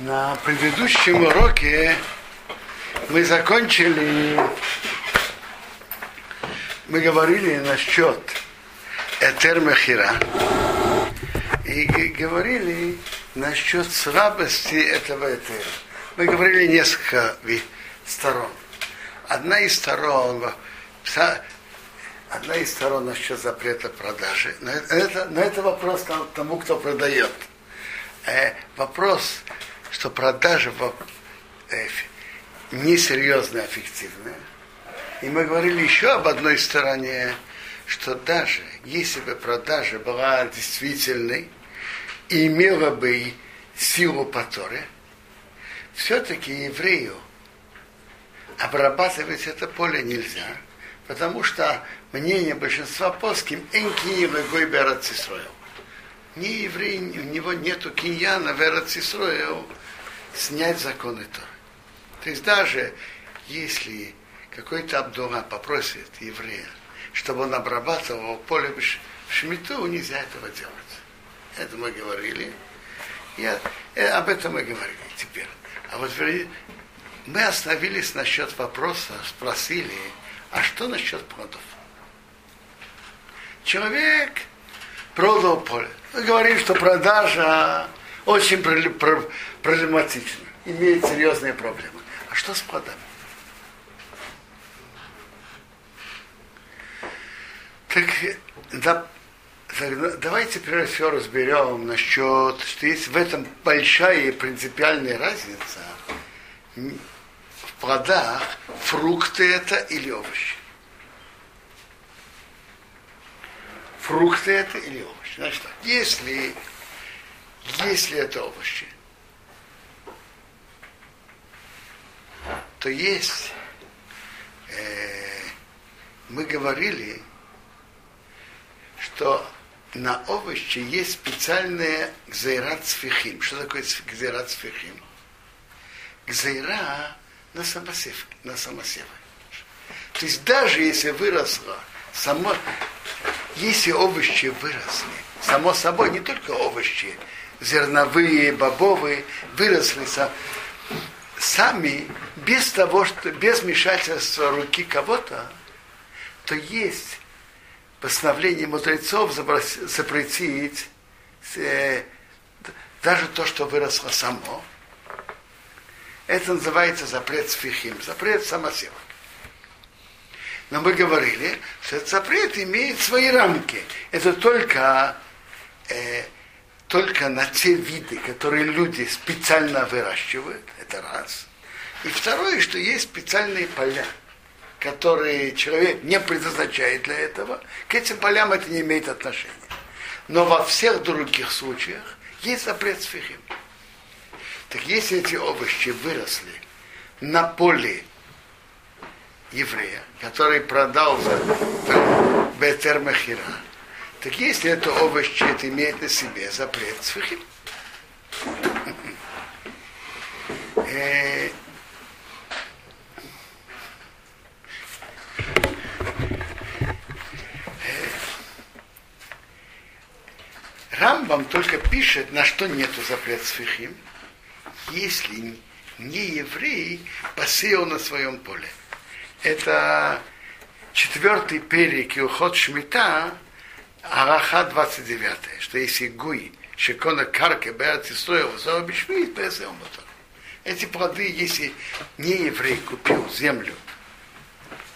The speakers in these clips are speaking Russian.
На предыдущем уроке мы закончили, мы говорили насчет Этермахира и говорили насчет слабости этого Этера. Мы говорили несколько сторон. Одна из сторон, одна из сторон насчет запрета продажи. Но это, но это вопрос тому, кто продает. Э, вопрос что продажа несерьезная, а фиктивная. И мы говорили еще об одной стороне, что даже если бы продажа была действительной и имела бы силу по Торе, все-таки еврею обрабатывать это поле нельзя, потому что мнение большинства плоским «энки еврей берат Не еврей, у него нету киньяна верат снять законы Торы. То есть даже если какой-то Абдура попросит еврея, чтобы он обрабатывал поле в Шмиту, нельзя этого делать. Это мы говорили. Я, э, об этом мы говорили теперь. А вот мы остановились насчет вопроса, спросили, а что насчет плодов? Человек продал поле. Говорим, что продажа очень проблематично, имеет серьезные проблемы. А что с плодами? Так, да, давайте прежде всего разберем насчет, что есть в этом большая и принципиальная разница в плодах, фрукты это или овощи. Фрукты это или овощи. Значит если если это овощи, то есть, э, мы говорили, что на овощи есть специальные гзейрат сфихим. Что такое гзейрат сфихим? Гзейра на самосев, на самосевы. То есть даже если выросло само, если овощи выросли, само собой, не только овощи, зерновые, бобовые выросли сами без того, что без вмешательства руки кого-то, то есть постановление мудрецов запретить э, даже то, что выросло само. Это называется запрет сфихим, запрет самосевок. Но мы говорили, что этот запрет имеет свои рамки. Это только э, только на те виды, которые люди специально выращивают, это раз. И второе, что есть специальные поля, которые человек не предназначает для этого, к этим полям это не имеет отношения. Но во всех других случаях есть запрет сфихим. Так если эти овощи выросли на поле еврея, который продал за Бетермахира, так если это овощи, это имеет на себе запрет свихим. Э, Рамбам только пишет, на что нету запрет свихим, если не еврей посеял на своем поле. Это четвертый перек и уход Шмита, Араха 29, что если гуй, шекона карка, беат строил, за обешмит, эти плоды, если не еврей купил землю,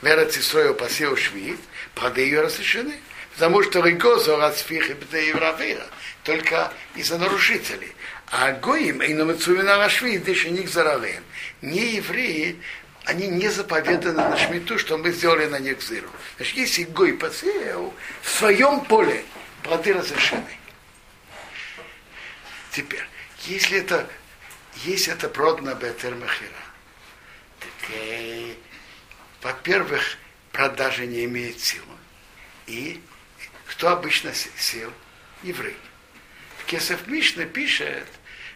Верат Исроил посеял швид, плоды ее разрешены. Потому что Ригоза расфих и евравера, только из-за нарушителей. А Гоим, и на Мацувина Рашвид, еще них заравен. Не евреи, они не заповеданы на шмиту, что мы сделали на них зыру. Значит, если Гой посеял в своем поле, плоды разрешены. Теперь, если это, если это продано Бетер Махира, так, э, во-первых, продажа не имеет силы. И кто обычно сел? Еврей. Кесов Мишна пишет,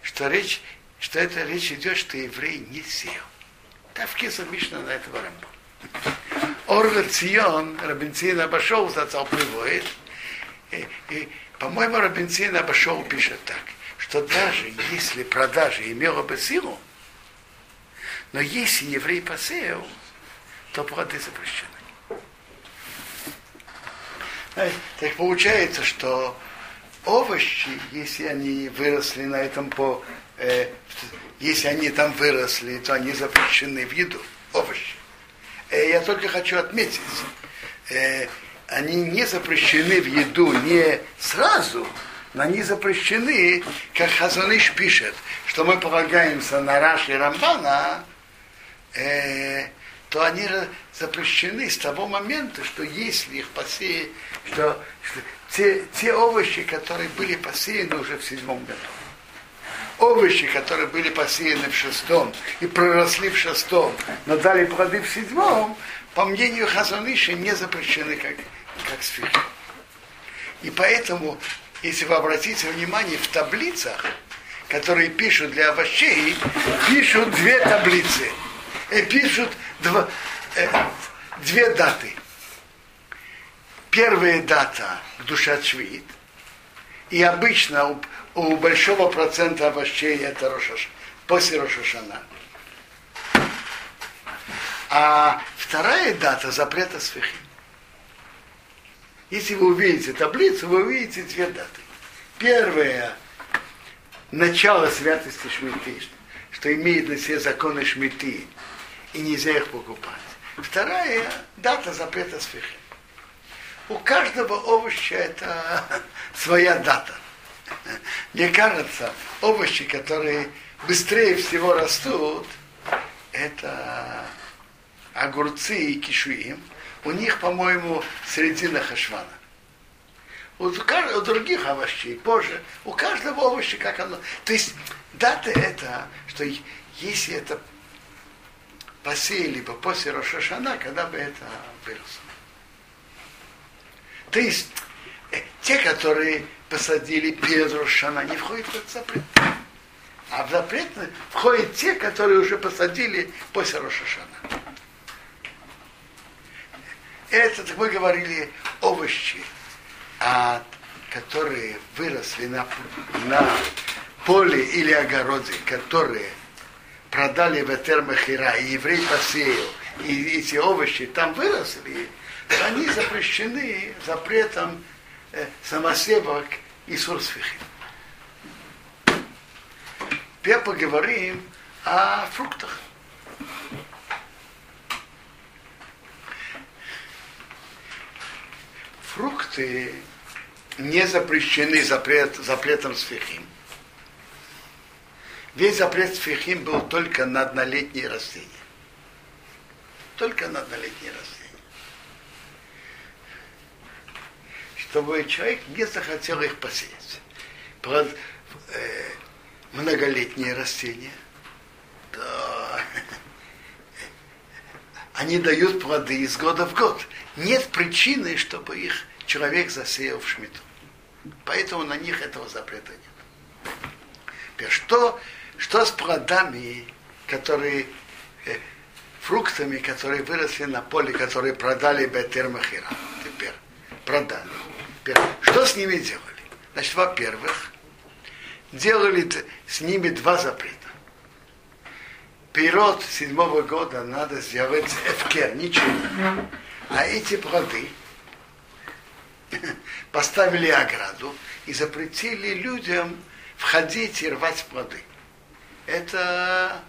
что речь, что это речь идет, что еврей не сел. Тавкиса Мишна на этого Рамбо. Орвер Цион, Рабинцин обошел, зацал приводит. По-моему, Рабинцин обошел пишет так, что даже если продажа имела бы силу, но если еврей посеял, то плоды запрещены. Так получается, что овощи, если они выросли на этом по, э, если они там выросли, то они запрещены в еду. Овощи. Э, я только хочу отметить, э, они не запрещены в еду не сразу, но они запрещены, как Хазаныш пишет, что мы полагаемся на Раши и Рамбана, э, то они запрещены с того момента, что если их посеять, что, что те, те овощи, которые были посеяны уже в седьмом году, овощи, которые были посеяны в шестом и проросли в шестом, но дали плоды в седьмом, по мнению Хазаныша, не запрещены как, как сфихи. И поэтому, если вы обратите внимание, в таблицах, которые пишут для овощей, пишут две таблицы. И пишут два, э, две даты. Первая дата к душа Швид. И обычно у, большого процента овощей это Рошаш, после Рошашана. А вторая дата запрета свихи. Если вы увидите таблицу, вы увидите две даты. Первая – начало святости Шмиты, что имеет на себе законы Шмиты, и нельзя их покупать. Вторая – дата запрета свихи. У каждого овоща это своя дата. Мне кажется, овощи, которые быстрее всего растут, это огурцы и кишуим. У них, по-моему, середина хашвана. У, у других овощей позже, у каждого овоща как оно. То есть дата это, что если это посеяли бы после Рошашана, когда бы это выросло. То есть те, которые посадили перед Рошашана, не входят в этот запрет. А в запрет входят те, которые уже посадили после Рошашана. Это, мы говорили, овощи, а, которые выросли на, на поле или огороде, которые продали в Этермахира, и еврей посеял, и эти овощи там выросли, они запрещены запретом э, самосевок и сурсфихи. Теперь поговорим о фруктах. Фрукты не запрещены запрет, запретом сфихим. Весь запрет фихим был только на однолетние растения. Только на однолетние растения. Чтобы человек не захотел их посеять. Про, э, многолетние растения, то они дают плоды из года в год. Нет причины, чтобы их человек засеял в шмиту. Поэтому на них этого запрета нет. Теперь, что что с плодами, которые, э, фруктами, которые выросли на поле, которые продали Бетер Махира? Теперь продали. Что с ними делали? Значит, во-первых, делали с ними два запрета. Пирот седьмого года надо сделать эфкер, ничего. А эти плоды поставили ограду и запретили людям входить и рвать плоды это,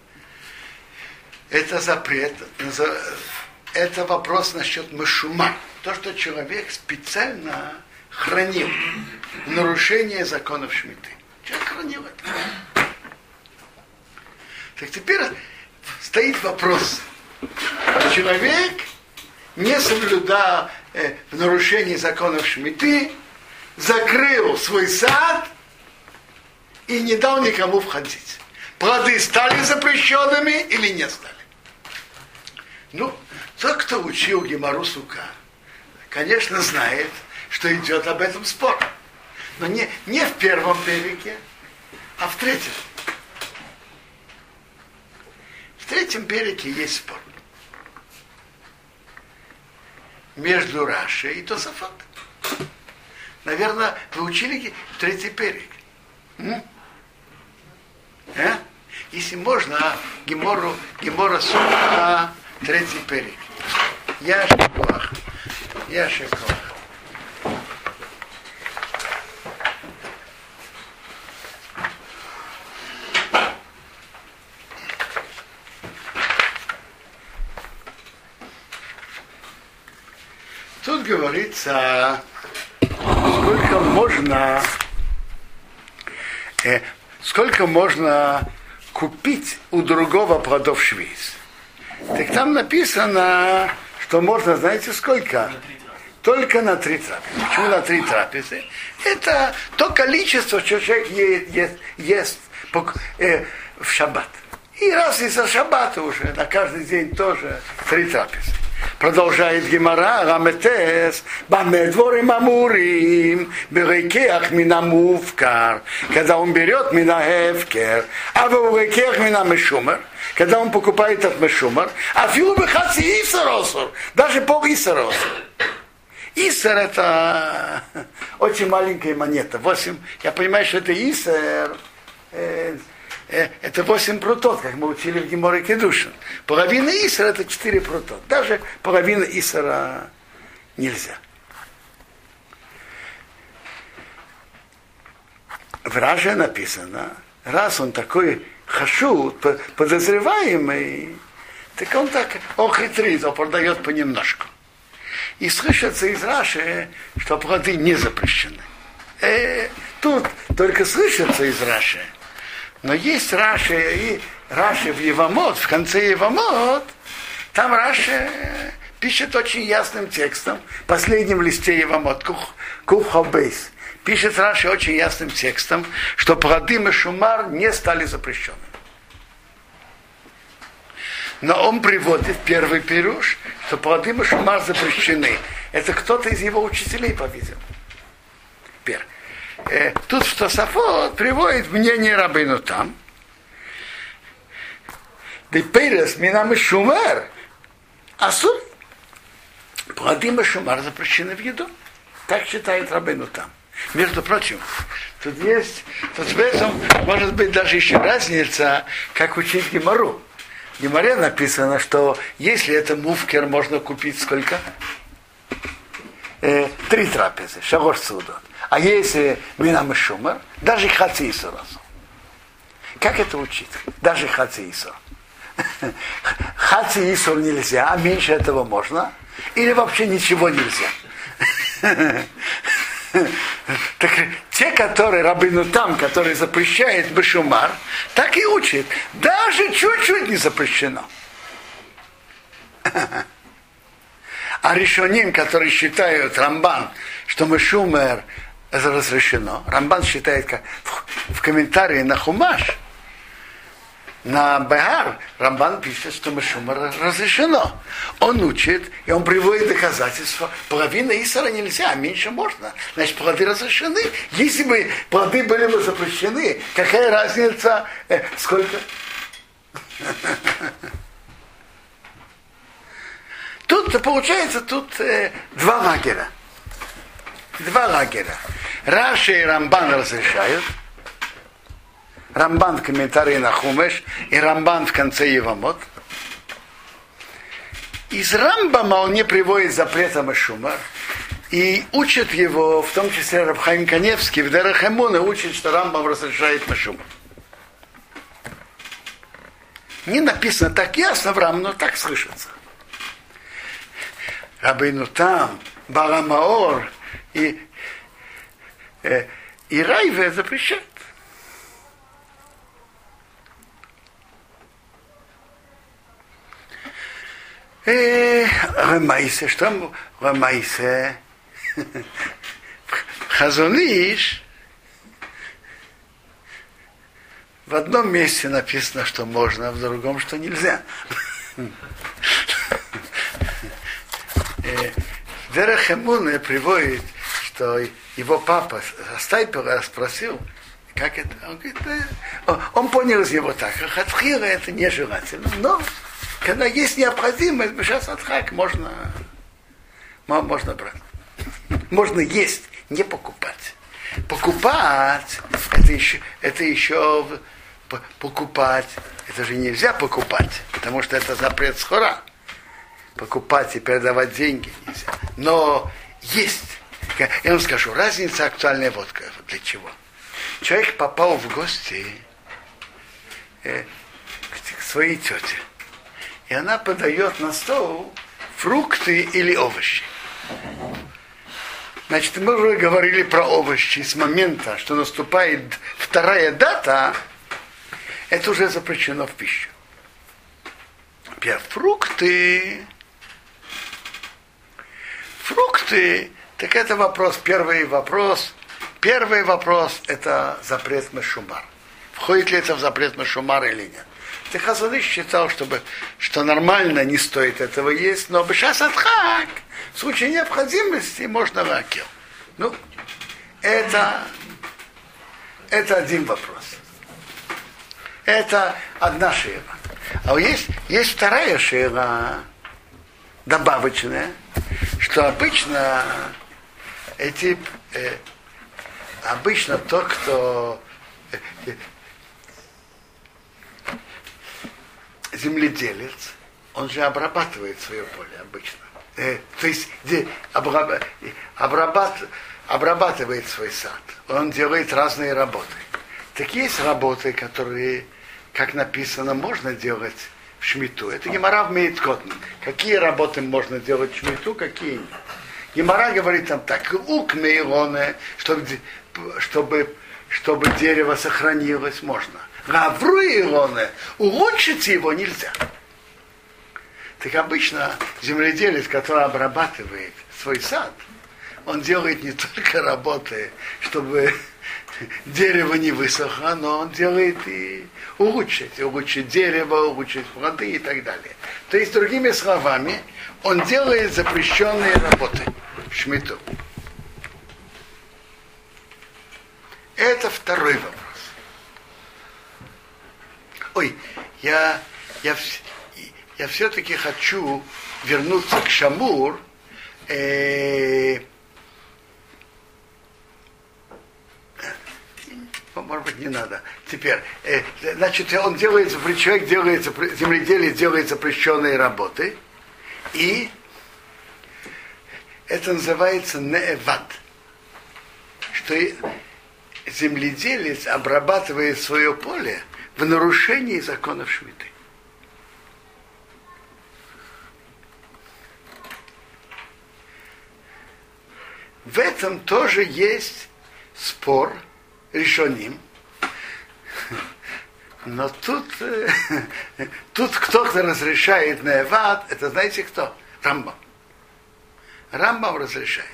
это запрет, это вопрос насчет мышума. То, что человек специально хранил нарушение законов Шмиты. Человек хранил это. Так теперь стоит вопрос. Человек, не соблюдая э, в нарушении законов Шмиты, закрыл свой сад и не дал никому входить плоды стали запрещенными или не стали? Ну, тот, кто учил Гемару Сука, конечно, знает, что идет об этом спор. Но не, не в первом перике, а в третьем. В третьем перике есть спор. Между Рашей и Тософот. Наверное, вы учили третий перик. М? если можно, Гемору, Гемора Суха, третий перек. Я шекуах. Я шекуах. Тут говорится, сколько можно, э, сколько можно купить у другого плодов швейц. Так там написано, что можно, знаете, сколько? Только на три трапезы. Почему на три трапезы? Это то количество, что человек ест, ест, ест э, в шаббат. И раз из-за шаббата уже, на каждый день тоже три трапезы. Продолжает Гемара, Раметес, Бамедворим Амурим, Берекеах Минамувкар, когда он берет Минахевкер, а в Рекеах Минамешумер, когда он покупает от Мешумер, а филу Хаци Исаросур, даже пол Исаросур. Исер это очень маленькая монета. 8, я понимаю, что это Исер, э, это 8 прутот, как мы учили в Геморе Кедушин. Половина Исера это 4 прутот. Даже половина Исера нельзя. В Раже написано, раз он такой хашут, подозреваемый, так он так охитрит, он продает понемножку. И слышится из Раши, что плоды не запрещены. Э, тут только слышится из Раши. Но есть Раши и Раши в Евамот, в конце Евамот, там Раши пишет очень ясным текстом, в последнем листе Евамот, Кухобейс, пишет Раши очень ясным текстом, что плоды Мешумар не стали запрещенными. Но он приводит первый пируш, что плоды Машумар запрещены. Это кто-то из его учителей, по-видимому. Теперь, э, тут в Тософот приводит мнение Рабыну там. Деперес минам и шумер. Асур. Плоды Машумар запрещены в еду. Так считает Рабыну там. Между прочим, тут есть, тут в этом может быть даже еще разница, как учить Гемору. В Геморе написано, что если это муфкер, можно купить сколько? Э, три трапезы, шагош судот. А если минам шумер, даже хаци Как это учить? Даже хаци исор. Хаци исор нельзя, а меньше этого можно. Или вообще ничего нельзя. Так те, которые рабыну там, которые запрещает Бешумар, так и учат. Даже чуть-чуть не запрещено. А решением, которые считают Рамбан, что Мешумер разрешено, Рамбан считает как в комментарии на Хумаш, на Бехар Рамбан пишет, что Машума разрешено. Он учит, и он приводит доказательства. Половина Исара нельзя, а меньше можно. Значит, плоды разрешены. Если бы плоды были бы запрещены, какая разница, э, сколько? Тут получается тут э, два лагеря. Два лагеря. Раши и Рамбан разрешают, Рамбан в комментарии на Хумеш и Рамбан в конце Евамот. Из Рамбама он не приводит запрета Машума и учит его, в том числе Рабхайм Каневский, в Дерахемуна учит, что Рамбам разрешает Машума. Не написано так ясно в Рам, но так слышится. Рабыну там, Барамаор и, и Райве запрещают. Рамайсе, что Рамайсе? Хазуниш в одном месте написано, что можно, а в другом, что нельзя. Дерахемуна приводит, что его папа Стайпера спросил, как это? Он, говорит, он понял из него так, хатхира это нежелательно, но когда есть необходимость, сейчас отхак можно, можно брать. Можно есть, не покупать. Покупать это еще, это еще покупать. Это же нельзя покупать, потому что это запрет схора. Покупать и передавать деньги нельзя. Но есть. Я вам скажу, разница актуальная водка. Для чего? Человек попал в гости э, к своей тете. И она подает на стол фрукты или овощи. Значит, мы уже говорили про овощи с момента, что наступает вторая дата, это уже запрещено в пищу. Фрукты, фрукты, так это вопрос, первый вопрос, первый вопрос это запрет Мешумар. Входит ли это в запрет Мешумар или нет? Техазаныш считал, чтобы, что нормально не стоит этого есть, но сейчас отхак, в случае необходимости можно вакил. Ну, это, это один вопрос. Это одна шея. А есть, есть вторая шея, добавочная, что обычно эти э, обычно тот, кто э, земледелец, он же обрабатывает свое поле обычно. Э, то есть где, обраб, обрабат, обрабатывает свой сад. Он делает разные работы. Так есть работы, которые, как написано, можно делать в шмиту. Это Гемора в Мейткотн. Какие работы можно делать в шмиту, какие нет. Гемора говорит там так, ук мейлоне, чтобы, чтобы, чтобы дерево сохранилось, можно. Гавру Илоне, улучшить его нельзя. Так обычно земледелец, который обрабатывает свой сад, он делает не только работы, чтобы дерево не высохло, но он делает и улучшить, улучшить дерево, улучшить плоды и так далее. То есть, другими словами, он делает запрещенные работы шмиту. Это второй вопрос. Ой, я, я, я все-таки хочу вернуться к Шамур. Э, может быть, не надо. Теперь, э, значит, он делает, человек делает, земледелие делает запрещенные работы, и это называется неэвад, что земледелец обрабатывает свое поле – в нарушении законов Шмиты. В этом тоже есть спор решеним. Но тут, э, тут кто-то разрешает на Эвад, это знаете кто? Рамбам. Рамбам разрешает.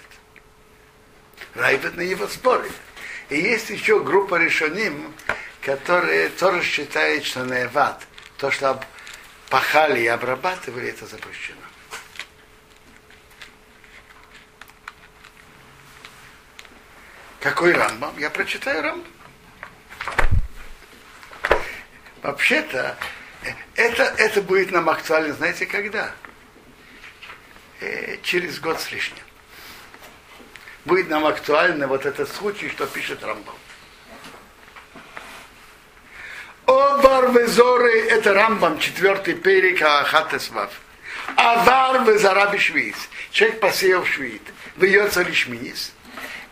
Райбет на него спорит. И есть еще группа решеним, которые тоже считают, что наеват, то, что пахали и обрабатывали, это запрещено. Какой Рамбам? Я прочитаю Рамбам. Вообще-то, это, это будет нам актуально, знаете, когда? Через год с лишним. Будет нам актуально вот этот случай, что пишет Рамбам. Овар везоры, это Рамбам, четвертый перик Ахатесвав. Авар везараби швиц. Человек посеял швид. Выется лишминис.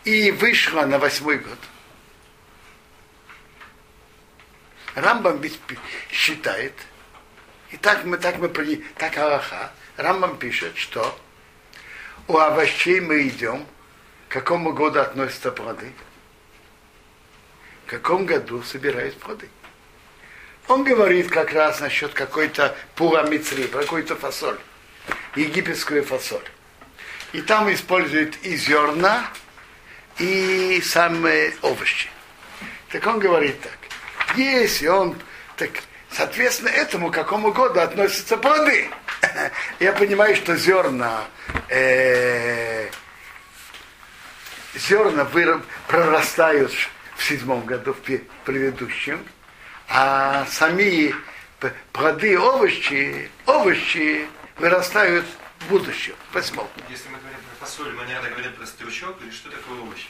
И вышло на восьмой год. Рамбам ведь считает, и так мы, так мы, так Аллаха, Рамбам пишет, что у овощей мы идем, к какому году относятся плоды, в каком году собирают плоды. Он говорит как раз насчет какой-то пура мицри, какой-то фасоль, египетскую фасоль. И там используют и зерна, и самые овощи. Так он говорит так. Если он, так, соответственно, этому какому году относятся плоды. Я понимаю, что зерна, э, зерна прорастают в седьмом году, в предыдущем а сами плоды, овощи, овощи вырастают в будущем, в восьмом. Если мы говорим про фасоль, мы не надо говорить про стручок или что такое овощи?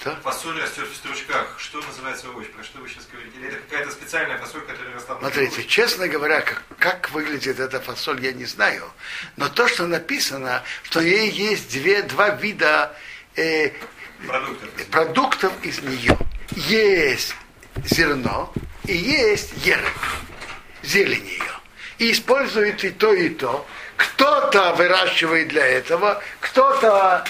Что? Фасоль растет в стручках. Что называется овощ? Про что вы сейчас говорите? Или это какая-то специальная фасоль, которая растет Смотрите, честно говоря, как, как выглядит эта фасоль, я не знаю. Но то, что написано, что ей есть две, два вида э, продуктов. продуктов из нее. Есть зерно и есть еры, зелень ее. И используют и то, и то. Кто-то выращивает для этого, кто-то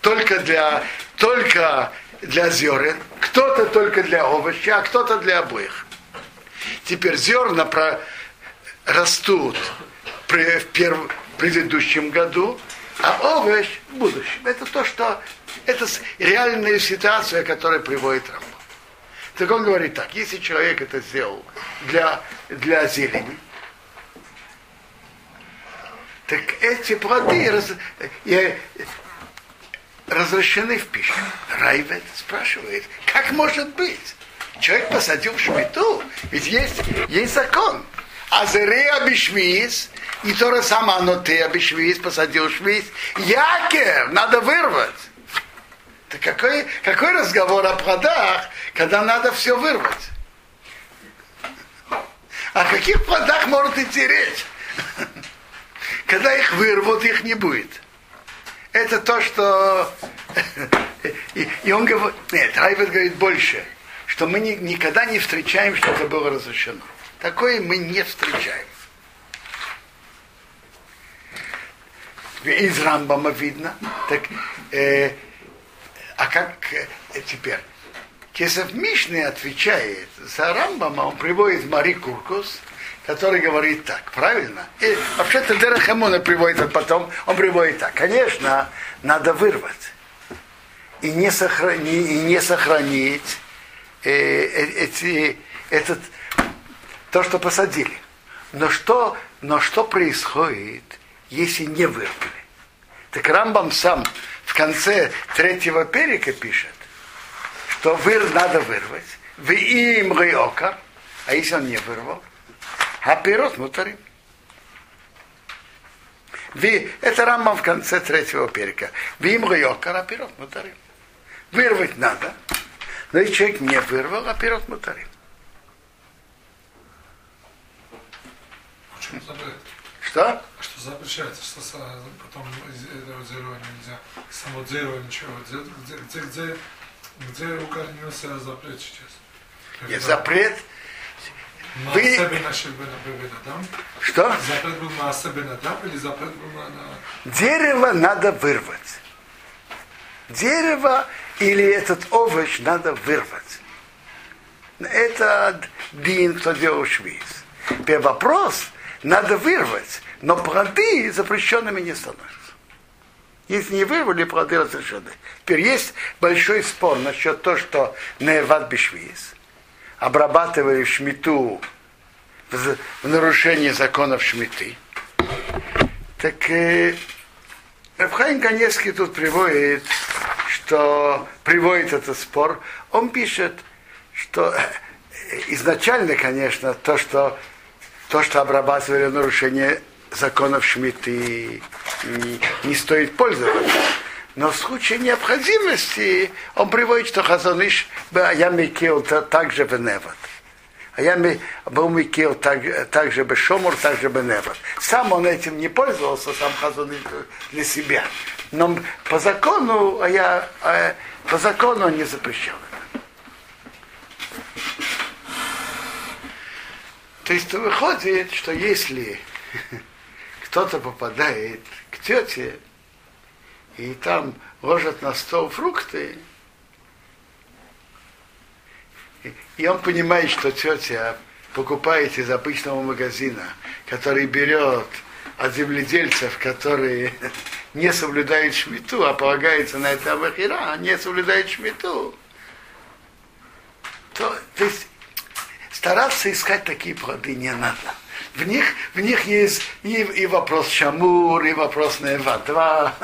только для, только для зерен, кто-то только для овощей, а кто-то для обоих. Теперь зерна про... растут при, в перв... предыдущем году, а овощ в будущем. Это то, что это реальная ситуация, которая приводит Рамбам. Так он говорит так, если человек это сделал для, для зелени, так эти плоды раз, э, разрешены в пищу. Райвет спрашивает, как может быть? Человек посадил в шмиту, ведь есть, есть закон. А зере абишвиз, и то же самое оно ты абишвиз, посадил швиз. Якер, надо вырвать. Так какой, какой разговор о плодах, когда надо все вырвать? О каких плодах может идти речь? Когда их вырвут, их не будет. Это то, что... И, он говорит, нет, Райвет говорит больше, что мы ни, никогда не встречаем, что это было разрешено. Такое мы не встречаем. Из Рамбама видно. Так, э, а как э, теперь? Кесов Мишны отвечает за Рамбама, он приводит Мари Куркус, который говорит так, правильно? И вообще-то Дерахамуна приводит, потом он приводит так. Конечно, надо вырвать и не, сохрани, и не сохранить э, э, эти, этот, то, что посадили. Но что, но что происходит, если не вырвали? Так Рамбам сам в конце третьего перика пишет, что выр надо вырвать, в им а если он не вырвал, а пирот мутарим. Это Рамбам в конце третьего перика. Вим йокар, а пирот мутарим. Вырвать надо, но и человек не вырвал, а пирот мутарим. Что? А что запрещается, что потом зеро нельзя, само зеро ничего. Где, где, где, где укоренился запрет сейчас? Нет, запрет вы... Что? Дерево надо вырвать. Дерево или этот овощ надо вырвать. Это Дин, кто делал швиз. Теперь вопрос, надо вырвать, но плоды запрещенными не становятся. Если не вырвали, плоды разрешены. Теперь есть большой спор насчет того, что Неват Бешвиз – обрабатывали шмиту в, в нарушении законов шмиты. Так э, Рафхайм Каневский тут приводит, что приводит этот спор. Он пишет, что э, изначально, конечно, то, что то, что обрабатывали в нарушение законов Шмиты, не, не стоит пользоваться. Но в случае необходимости он приводит, что Хазаныш я микил также в Невод. А я был микил также бы Шомур, также бы Невод. Сам он этим не пользовался, сам Хазаныш для себя. Но по закону, а я, а, по закону он не запрещал это. То есть выходит, что если кто-то попадает к тете, и там ложат на стол фрукты, и он понимает, что тетя покупает из обычного магазина, который берет от земледельцев, которые не соблюдают шмиту, а полагается на это Абахира, а не соблюдают шмиту, то, то есть стараться искать такие плоды не надо в них, в них есть и, и вопрос Шамур, и вопрос Нева. Два,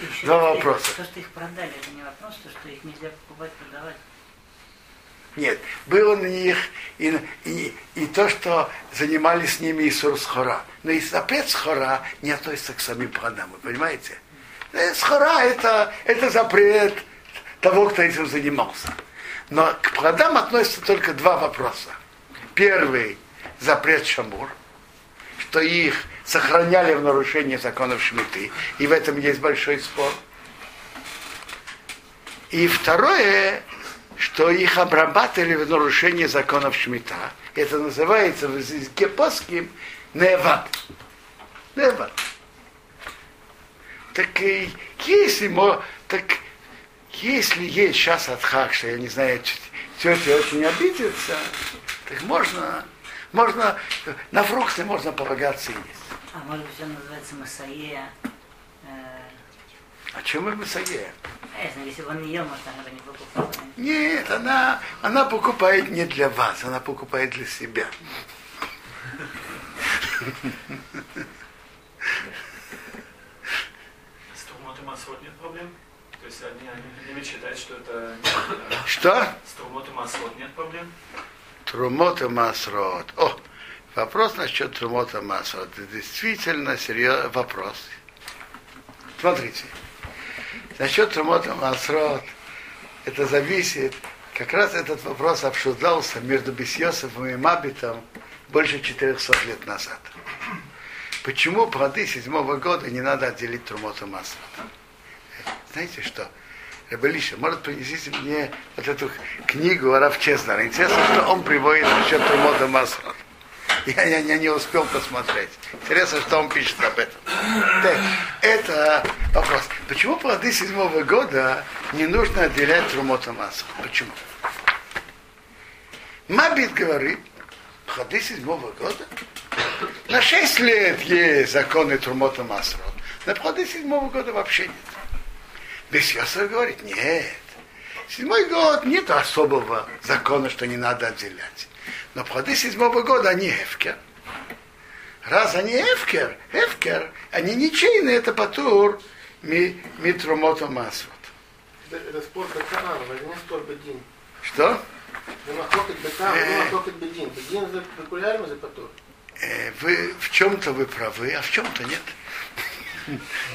Еще два вопроса. То, что их продали, это не вопрос, то, что их нельзя покупать, продавать. Нет, было на них и, и, и то, что занимались с ними Исур Схора. Но и запрет Схора не относится к самим плодам, вы понимаете? Э, Схора это, это запрет того, кто этим занимался. Но к плодам относятся только два вопроса. Первый – запрет шамур, что их сохраняли в нарушении законов Шмиты. И в этом есть большой спор. И второе, что их обрабатывали в нарушении законов Шмита. Это называется в языке паским неват. Неват. Так и если, так если есть сейчас отхак, что я не знаю, тетя очень обидится, так можно, можно, на фрукты можно полагаться и есть. А может быть, он называется Масаея. Э, А чем мы Масаея? ясно, если бы он не ел, может, она бы не покупала. Нет, она, она покупает не для вас, она покупает для себя. С Турмот и Масрот нет проблем? То есть они, они любят считать, что это... Что? С Турмот и Масрот нет проблем? Трумота Масрот. О, вопрос насчет Трумота Масрот. Это действительно серьезный вопрос. Смотрите. Насчет Трумота Масрот, это зависит, как раз этот вопрос обсуждался между Бесьосовым и Мабитом больше 400 лет назад. Почему плоды седьмого года не надо отделить Трумота Масрот? Знаете что? Рабелиша, может принесите мне вот эту книгу Раф Чеснера. Интересно, что он приводит насчет Трумота Масрот. Я, я, я не успел посмотреть. Интересно, что он пишет об этом. Так, это вопрос. Почему плоды седьмого года не нужно отделять Трумота Масрот? Почему? Мабит говорит, плоды седьмого года на шесть лет есть законы Трумота Масрот. На плоды седьмого года вообще нет. Весь Йосеф говорит, нет. Седьмой год нет особого закона, что не надо отделять. Но плоды седьмого года, они эвкер. Раз они эвкер, эвкер, они ничейные, это патур ми, митрумота масвот. Это, это спор Бетарам, это не спор Бедин. Что? Бедин. Э. Бедин за популярность за патур. Э, вы в чем-то вы правы, а в чем-то нет.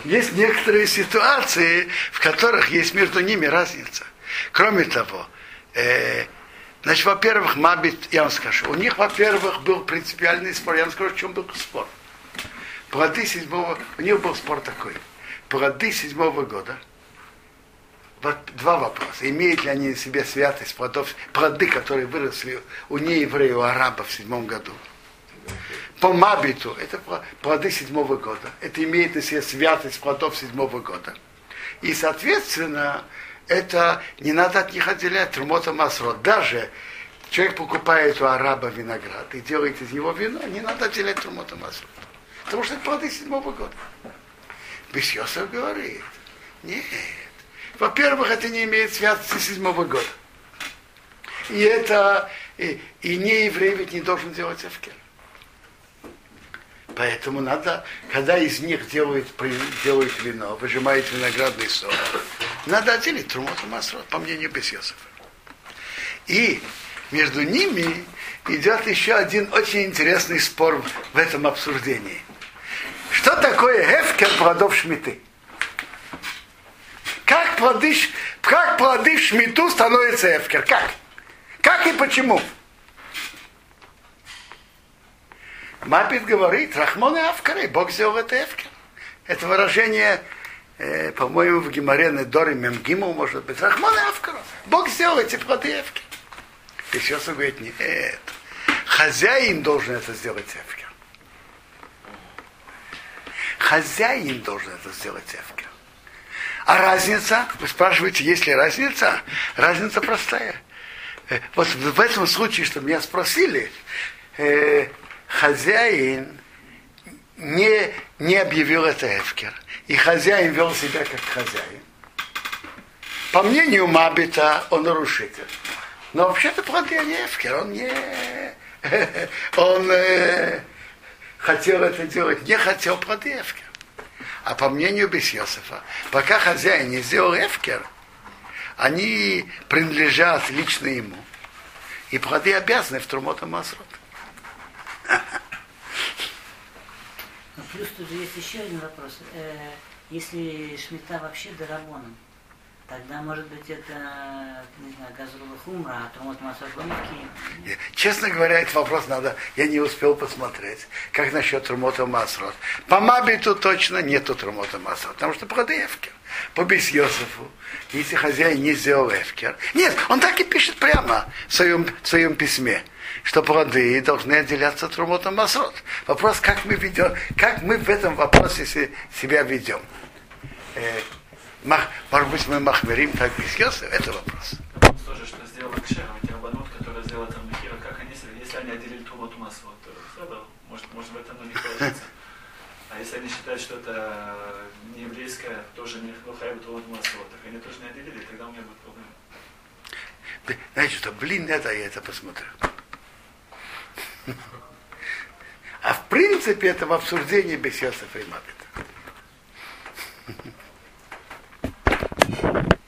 Есть некоторые ситуации, в которых есть между ними разница. Кроме того, э, значит, во-первых, Мабит, я вам скажу, у них, во-первых, был принципиальный спор. Я вам скажу, в чем был спор. Плоды седьмого, у них был спор такой. Плоды седьмого года, два вопроса. Имеют ли они на себе святость плодов, плоды, которые выросли у неевреев, у арабов в седьмом году? По Мабиту, это плоды седьмого года. Это имеет на себе святость плодов седьмого года. И, соответственно, это не надо от них отделять трумота масрот. Даже человек покупает у араба виноград и делает из него вино, не надо отделять трумота масрот. Потому что это плоды седьмого года. Бесьосов говорит, нет. Во-первых, это не имеет святости седьмого года. И это, и, и не еврей ведь не должен делать эфкер. Поэтому надо, когда из них делают, делают вино, выжимают виноградный сок, надо отделить трумот и масрот, по мнению Бесьосова. И между ними идет еще один очень интересный спор в этом обсуждении. Что такое эфкер плодов шмиты? Как плоды, как плоды шмиту становятся эфкер? Как? Как и почему? Мапит говорит, Рахмон и Авкары, Бог сделал это Эфкер. Это выражение, э, по-моему, в Гимаре Недоре Мемгиму, может быть, Рахмон и Авкара. Бог сделал эти плоды Эфкер. И сейчас он говорит, нет, хозяин должен это сделать Эфкер. Хозяин должен это сделать Эфкер. А разница, вы спрашиваете, есть ли разница? Разница простая. Э, Вот в этом случае, что меня спросили, э, хозяин не, не объявил это Эфкер. И хозяин вел себя как хозяин. По мнению Мабита, он нарушитель. Но вообще-то плоды не Эфкер. Он не... Он э, хотел это делать, не хотел плоды Эфкер. А по мнению Бесьосифа, пока хозяин не сделал Эфкер, они принадлежат лично ему. И плоды обязаны в Трумота Масрот. Ну, плюс тут же есть еще один вопрос. Э, если шмита вообще дарабоном, Тогда, может быть, это, не знаю, газовый хумра, а тумот масот ломовки. Я- Честно говоря, этот вопрос надо, я не успел посмотреть. Как насчет Трумота Масрот? По Мабиту точно нету Трумота Масрот, потому что под Эфкер. По Бесьосифу, если хозяин не сделал Эфкер. Нет, он так и пишет прямо в своем, в своем письме, что плоды должны отделяться от Трумота Масрот. Вопрос, как мы ведем, как мы в этом вопросе се- себя ведем. Э, мах- может быть, мы махмерим так Бесьосиф? Это вопрос. Тоже, что сделал Кшером, эти Абанут, которые сделали там Махира, как они, если- они отделили Тумот Масу, то все, может, может в этом у них положится. А если они считают, что это не еврейское, тоже не Лухаева Тумот Масу, так они тоже не отделили, тогда у меня будет проблема. Знаете что, блин, это я это посмотрю. А в принципе это в обсуждении без Йосифа и Мабита.